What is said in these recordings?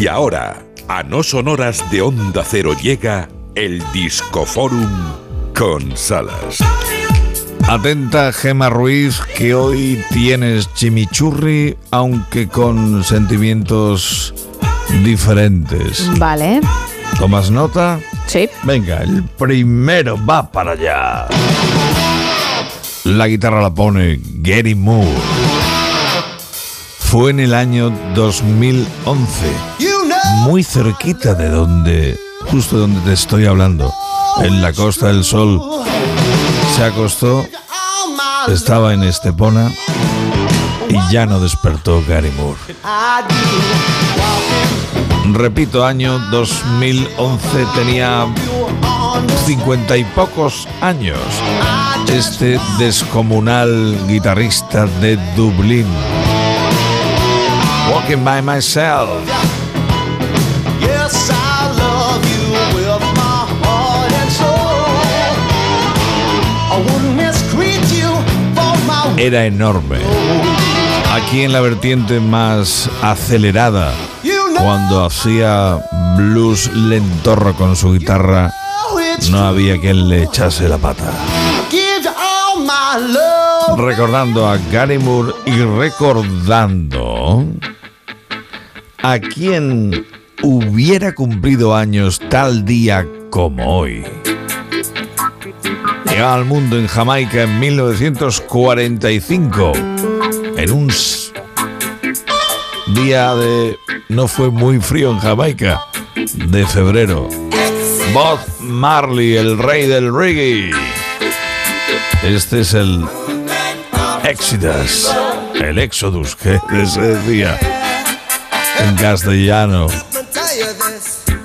Y ahora, a no sonoras de Onda Cero llega el Discoforum con Salas. Atenta Gema Ruiz, que hoy tienes chimichurri, aunque con sentimientos diferentes. Vale. ¿Tomas nota? Sí. Venga, el primero va para allá. La guitarra la pone Gary Moore. Fue en el año 2011, muy cerquita de donde, justo donde te estoy hablando, en la Costa del Sol. Se acostó, estaba en Estepona y ya no despertó Gary Moore. Repito, año 2011 tenía cincuenta y pocos años. Este descomunal guitarrista de Dublín. Walking by myself. Era enorme. Aquí en la vertiente más acelerada, cuando hacía blues lentorro con su guitarra, no había quien le echase la pata. recordando a Gary Moore y recordando a quien hubiera cumplido años tal día como hoy. Llegaba al mundo en Jamaica en 1945, en un día de... no fue muy frío en Jamaica, de febrero. Bob Marley, el rey del reggae. Este es el Exodus, el Exodus que se decía en castellano. Let me tell you this.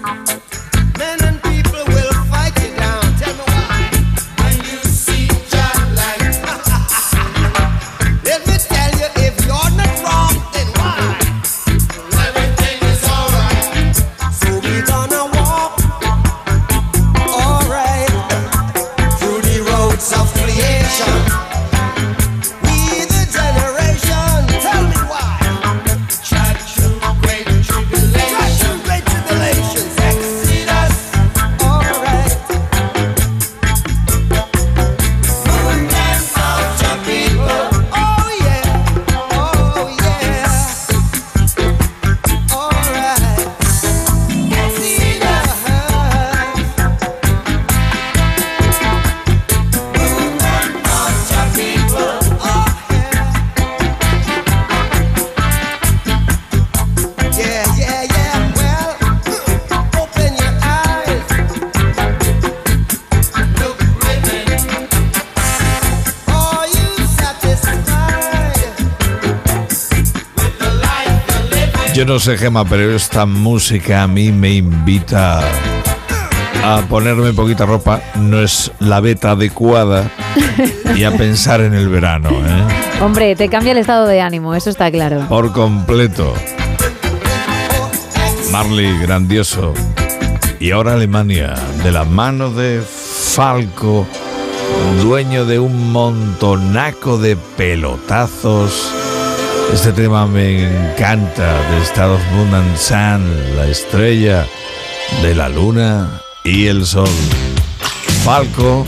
Yo no sé, Gema, pero esta música a mí me invita a ponerme poquita ropa. No es la beta adecuada y a pensar en el verano, ¿eh? Hombre, te cambia el estado de ánimo, eso está claro. Por completo. Marley, grandioso. Y ahora Alemania, de la mano de Falco, dueño de un montonaco de pelotazos. Este tema me encanta, de Estados Moon and Sun, la estrella de la luna y el sol. Falco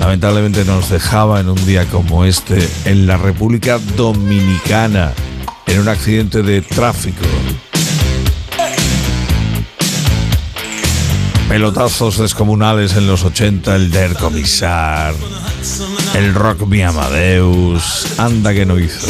lamentablemente nos dejaba en un día como este en la República Dominicana en un accidente de tráfico. Pelotazos descomunales en los 80, el Der Comisar, el Rock Mi Amadeus, anda que no hizo.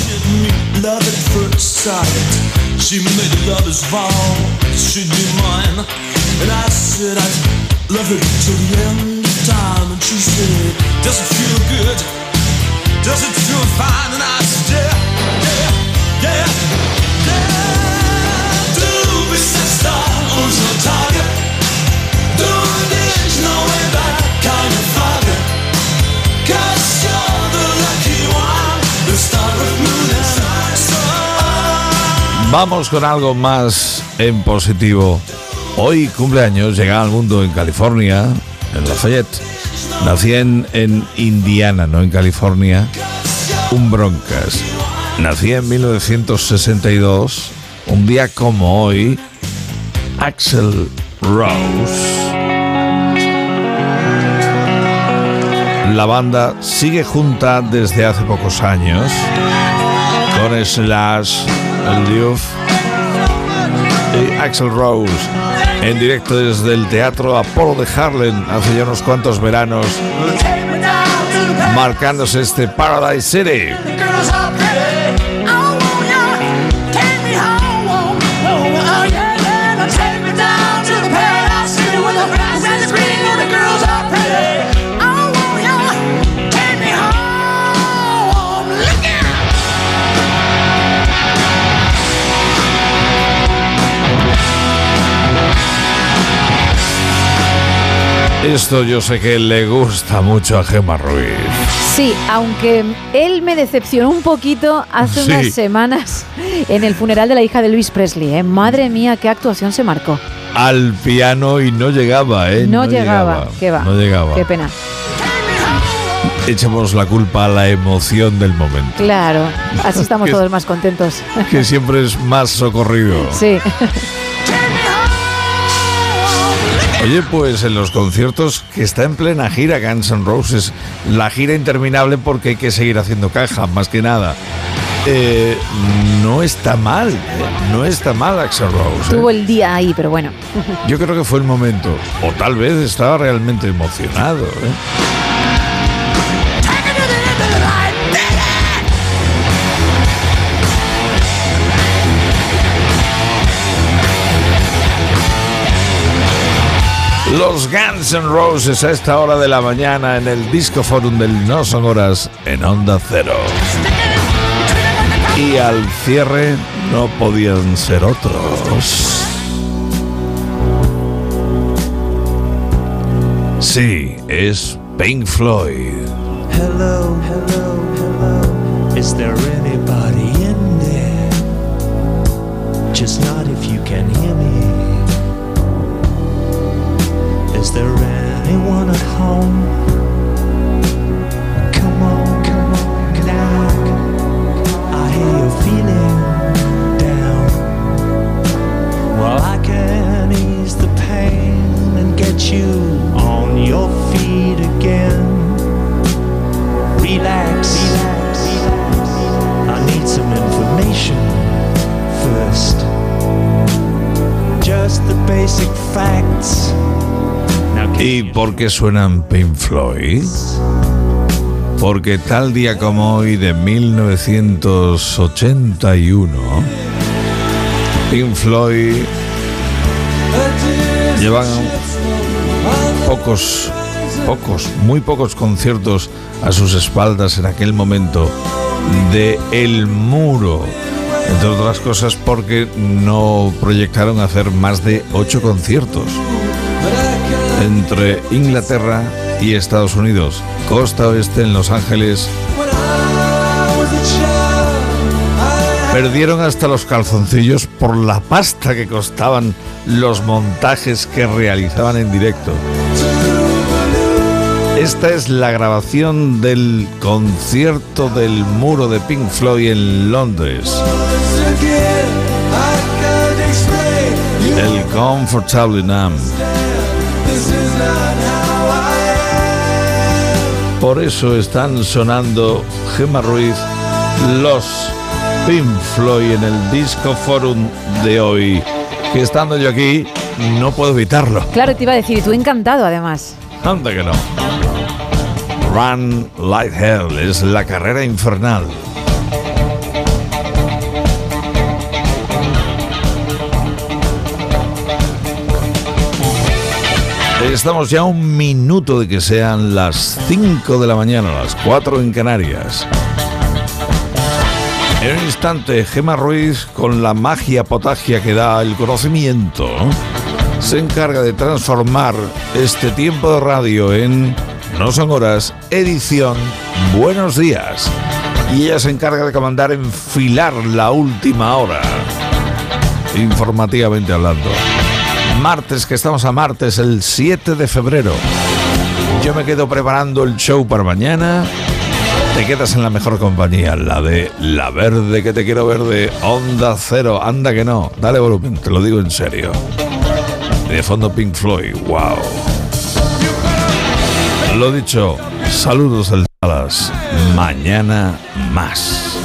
Vamos con algo más en positivo. Hoy cumpleaños, llega al mundo en California, en Lafayette. Nací en, en Indiana, no en California, un Broncas. Nací en 1962, un día como hoy, Axel Rose. La banda sigue junta desde hace pocos años con Slash, el Diouf y Axel Rose en directo desde el Teatro Apolo de Harlem hace ya unos cuantos veranos, marcándose este Paradise City. Esto yo sé que le gusta mucho a Gemma Ruiz. Sí, aunque él me decepcionó un poquito hace Sí. unas semanas en el funeral de la hija de Luis Presley. ¿eh? Madre mía, qué actuación se marcó. Al piano y no llegaba, ¿eh? No, llegaba. ¿Qué va? No llegaba. Qué pena. Echemos la culpa a la emoción del momento, Claro, así estamos Que- todos más contentos. que siempre es más socorrido. Sí. Oye, pues en los conciertos que está en plena gira Guns N' Roses, la gira interminable porque hay que seguir haciendo caja, más que nada. Eh, no está mal, eh, no está mal Axel Rose. eh. Tuvo el día ahí, pero bueno. Yo creo que fue el momento, o tal vez estaba realmente emocionado. ¿eh? Los Guns N' Roses a esta hora de la mañana en el Disco Forum del No Son Horas en Onda Cero. Y al cierre no podían ser otros. Sí, es Pink Floyd. Hello, hello, hello. Is there anybody in there? Just not if you can hear Is there anyone at home? Come on, come on, now. I hear you're feeling down. Well, I can ease the pain and get you on your feet again. Relax. I need some information first. Just the basic facts. ¿Y por qué suenan Pink Floyd? Porque tal día como hoy de 1981, Pink Floyd llevan pocos, pocos, muy pocos conciertos a sus espaldas en aquel momento de El Muro. Entre otras cosas porque no proyectaron hacer más de ocho conciertos entre Inglaterra y Estados Unidos, costa oeste en Los Ángeles. Perdieron hasta los calzoncillos por la pasta que costaban los montajes que realizaban en directo. Esta es la grabación del concierto del muro de Pink Floyd en Londres. El Comfortable Numb. Por eso están sonando Gemma Ruiz, los Pink Floyd en el Disco Forum de hoy. Que estando yo aquí, no puedo evitarlo. Claro, te iba a decir, y tú encantado además. Anda que no. Run Like Hell es la carrera infernal. Estamos ya a un minuto de que sean las 5 de la mañana, las 4 en Canarias. En un instante, Gema Ruiz, con la magia potagia que da el conocimiento, se encarga de transformar este tiempo de radio en No son horas, edición Buenos días. Y ella se encarga de comandar enfilar la última hora, informativamente hablando. Martes, que estamos a martes, el 7 de febrero. Yo me quedo preparando el show para mañana Te quedas en la mejor compañía, la de La Verde que te quiero verde, Onda Cero, anda que no, dale volumen, te lo digo en serio. De fondo Pink Floyd, wow. Lo dicho, saludos del Dallas, mañana más.